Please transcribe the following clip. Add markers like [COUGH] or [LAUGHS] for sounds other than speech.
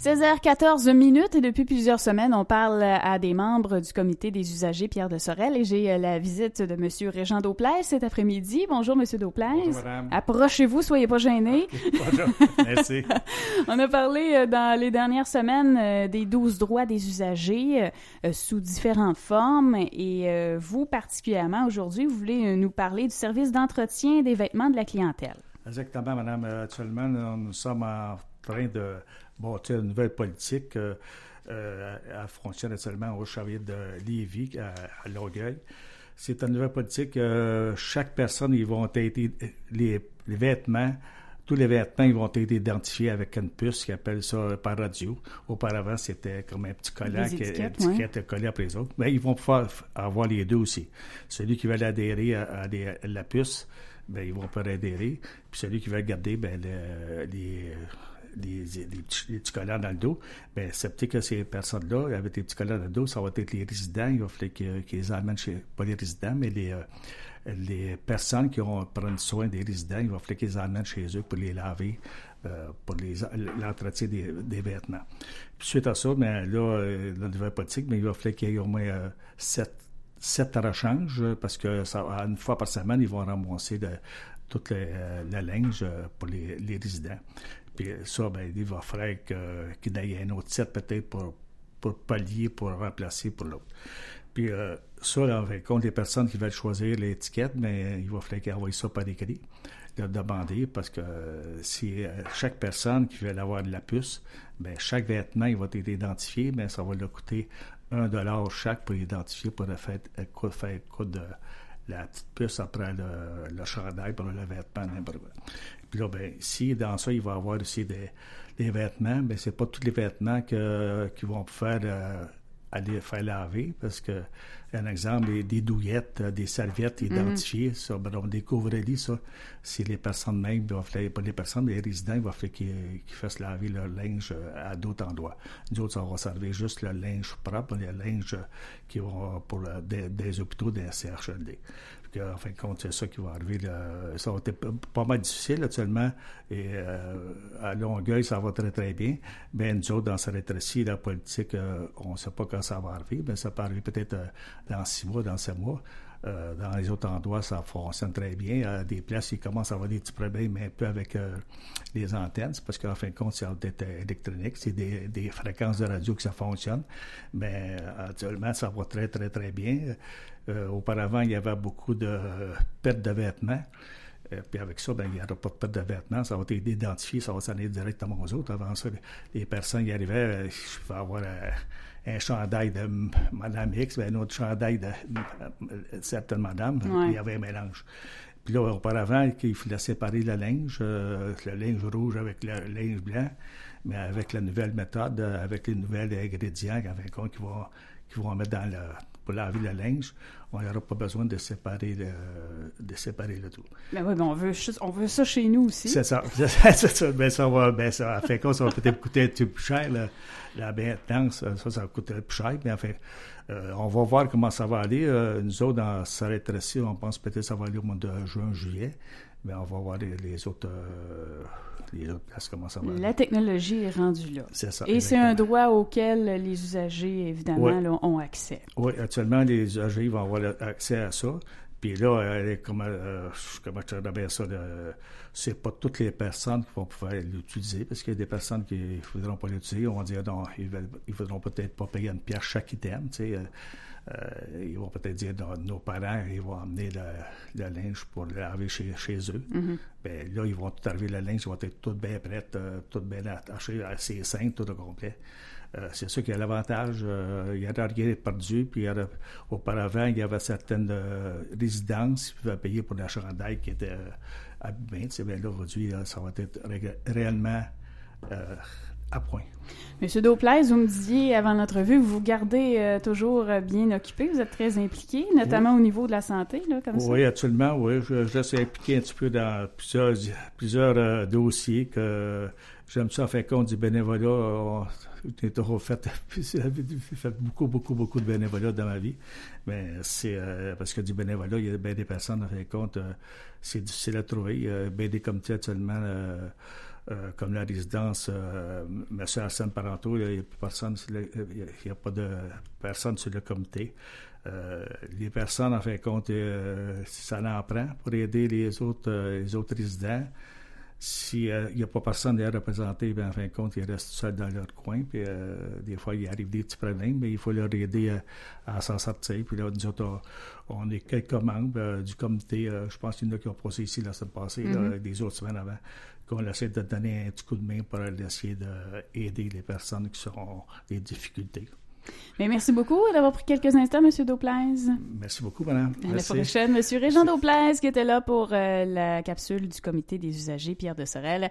16h14 minutes et depuis plusieurs semaines, on parle à des membres du comité des usagers Pierre de Sorel et j'ai euh, la visite de Monsieur Régent Dauplaise cet après-midi. Bonjour Monsieur Dauplaise. Bonjour madame. Approchez-vous, soyez pas gênés. Bonjour, merci. [LAUGHS] on a parlé euh, dans les dernières semaines euh, des 12 droits des usagers sous différentes formes et vous particulièrement aujourd'hui, vous voulez nous parler du service d'entretien des vêtements de la clientèle. Exactement, madame. Actuellement, nous sommes en train de bâtir une nouvelle politique. Euh, euh, fonctionne actuellement au Chariot de Lévis, à, Longueuil. C'est une nouvelle politique. Euh, chaque personne, ils vont être les, vêtements, tous les vêtements, ils vont être identifiés avec une puce qui appelle ça par radio. Auparavant, c'était comme un petit collant qui était collé après les autres. Mais ils vont pouvoir avoir les deux aussi. Celui qui veut adhérer à, la puce, ben, ils vont pouvoir adhérer. Puis celui qui veut garder, ben, les des, petits, collants dans le dos, bien, peut-être que ces personnes-là, avec des petits collants dans le dos, ça va être les résidents, il va falloir qu'ils les amènent chez, pas les résidents, mais les, euh, les personnes qui vont prendre soin des résidents, il va falloir qu'ils les amènent chez eux pour les laver, euh, pour l'entretien des, des, vêtements. Puis suite à ça, bien, là, euh, la nouvelle politique, mais il va falloir qu'il y ait au moins sept sept rechanges parce que ça, une fois par semaine, ils vont ramasser de, toute la, linge pour les, les résidents. Puis ça, ben, il va falloir qu'il y ait un autre set peut-être pour, pour pallier, pour remplacer pour l'autre. Puis euh, ça, là, les personnes qui veulent choisir l'étiquette, mais ben, il va falloir qu'ils envoient ça par écrit, leur demander, parce que euh, si euh, chaque personne qui veut avoir de la puce, ben chaque vêtement, il va être identifié, mais ça va leur coûter un dollar chaque pour l'identifier, pour faire, faire de la petite puce après le, le chandail pour le vêtement, n'importe quoi. Puis là, ben, si dans ça, il va y avoir aussi des, des vêtements, ben, c'est pas tous les vêtements que, qui vont faire euh, aller faire laver, parce que, un exemple, des, douillettes, des serviettes mhm. identifiées, ça, ben, on découvre ça, si les personnes même, pas les personnes, mais les résidents, il va falloir qu'ils fassent laver leur linge à d'autres endroits. Nous autres, ça va servir juste le linge propre, le linge qui va pour des, des hôpitaux, des CHLD en fin de compte, c'est ça qui va arriver. Ça va être pas mal difficile actuellement. Et euh, à Longueuil, ça va très, très bien. Mais nous autres, dans cette rétrécie, la politique, euh, on ne sait pas quand ça va arriver. Ça peut arriver peut-être euh, dans six mois, dans sept mois. Dans les autres endroits, ça fonctionne très bien. Des places, il commence à avoir des petits problèmes un peu avec les antennes, parce qu'en fin de compte, c'est électronique, c'est des, fréquences de radio que ça fonctionne. Mais actuellement, ça va très, très, très bien. Euh, auparavant, il y avait beaucoup de pertes de vêtements. Euh, puis avec ça, ben, il n'y aura pas de perte de vêtements. Ça va être identifié, ça va s'en directement aux autres. Avant ça, les personnes qui arrivaient, euh, je vais avoir un chandail de Mme X, ben, un autre chandail de certaines Madame. Il y avait un mélange. Puis là, auparavant, il fallait séparer le linge, le linge rouge avec le linge blanc, mais avec la nouvelle méthode, avec les nouvelles ingrédients qui vont, qui vont mettre dans le pour laver le linge, on n'aura pas besoin de séparer le, de séparer le tout. Mais oui, mais on veut, on veut ça chez nous aussi. C'est ça. [LAUGHS] c'est ça. Ben ça va, ben ça, fait ça va peut-être coûter un petit peu plus cher. La, la maintenance, ça, ça va coûter plus cher. Mais euh, on va voir comment ça va aller. Euh, nous autres, dans Sarrêt-Tracy, on pense peut-être que ça va aller au mois de juin, juillet. Mais on va voir les, autres. Euh, la technologie est rendue là. C'est ça. Et c'est un droit auquel les usagers, évidemment, ont accès. Oui, actuellement, les usagers vont avoir accès à ça. Puis là, comment, euh, comment je dirais ça, c'est pas toutes les personnes qui vont pouvoir l'utiliser, parce qu'il y a des personnes qui ne voudront pas l'utiliser. On va dire, non, ils ne voudront peut-être pas payer une pierre chaque item, tu sais. Euh, euh, ils vont peut-être dire nos parents, ils vont emmener le, linge pour le laver chez, chez eux. Mm-hmm. ben, là, ils vont tout arriver le linge, ils vont être tout bien prêts, euh, tout bien attaché à ses seins, tout au complet. Euh, c'est ça qui a l'avantage. il y a rien perdu. Puis auparavant, il y avait certaines résidences qui pouvaient payer pour la chandail qui était abîmée. Bien, là, aujourd'hui, ça va être réellement à point. Monsieur Dauplaise, vous me disiez avant notre vue, vous vous gardez euh, toujours euh, bien occupé, vous êtes très impliqué, notamment au niveau de la santé, là, comme ça. Oui, absolument, oui. Je, je, suis impliqué un petit peu dans plusieurs, plusieurs euh, dossiers que j'aime ça faire compte du bénévolat. J'ai [LAUGHS] fait, beaucoup, beaucoup, beaucoup de bénévolat dans ma vie. Mais c'est parce que du bénévolat, il y a bien des personnes, à faire compte, c'est difficile à trouver. Il y a bien des comités actuellement comme la résidence M. Hassan Parenteau, il n'y a, il a pas de personne sur le comité. les personnes, en fin de compte, ça en prend pour aider les autres, les autres résidents s'il euh, n'y a pas personne à représenter, bien, en fin de compte, ils restent seuls dans leur coin. Puis, euh, des fois, il arrive des petits problèmes, mais il faut leur aider à, s'en sortir. Puis là, nous autres, on est quelques membres euh, du comité. je pense qu'il y en a qui ont posé ici la semaine passée, mm-hmm. des autres semaines avant, qu'on essaie de donner un petit coup de main pour essayer d'aider les personnes qui ont des difficultés. Mais merci beaucoup d'avoir pris quelques instants, M. Dauplaise. Merci beaucoup, madame. À la prochaine, M. Régent Dauplaise, qui était là pour euh, la capsule du comité des usagers, Pierre de Sorel.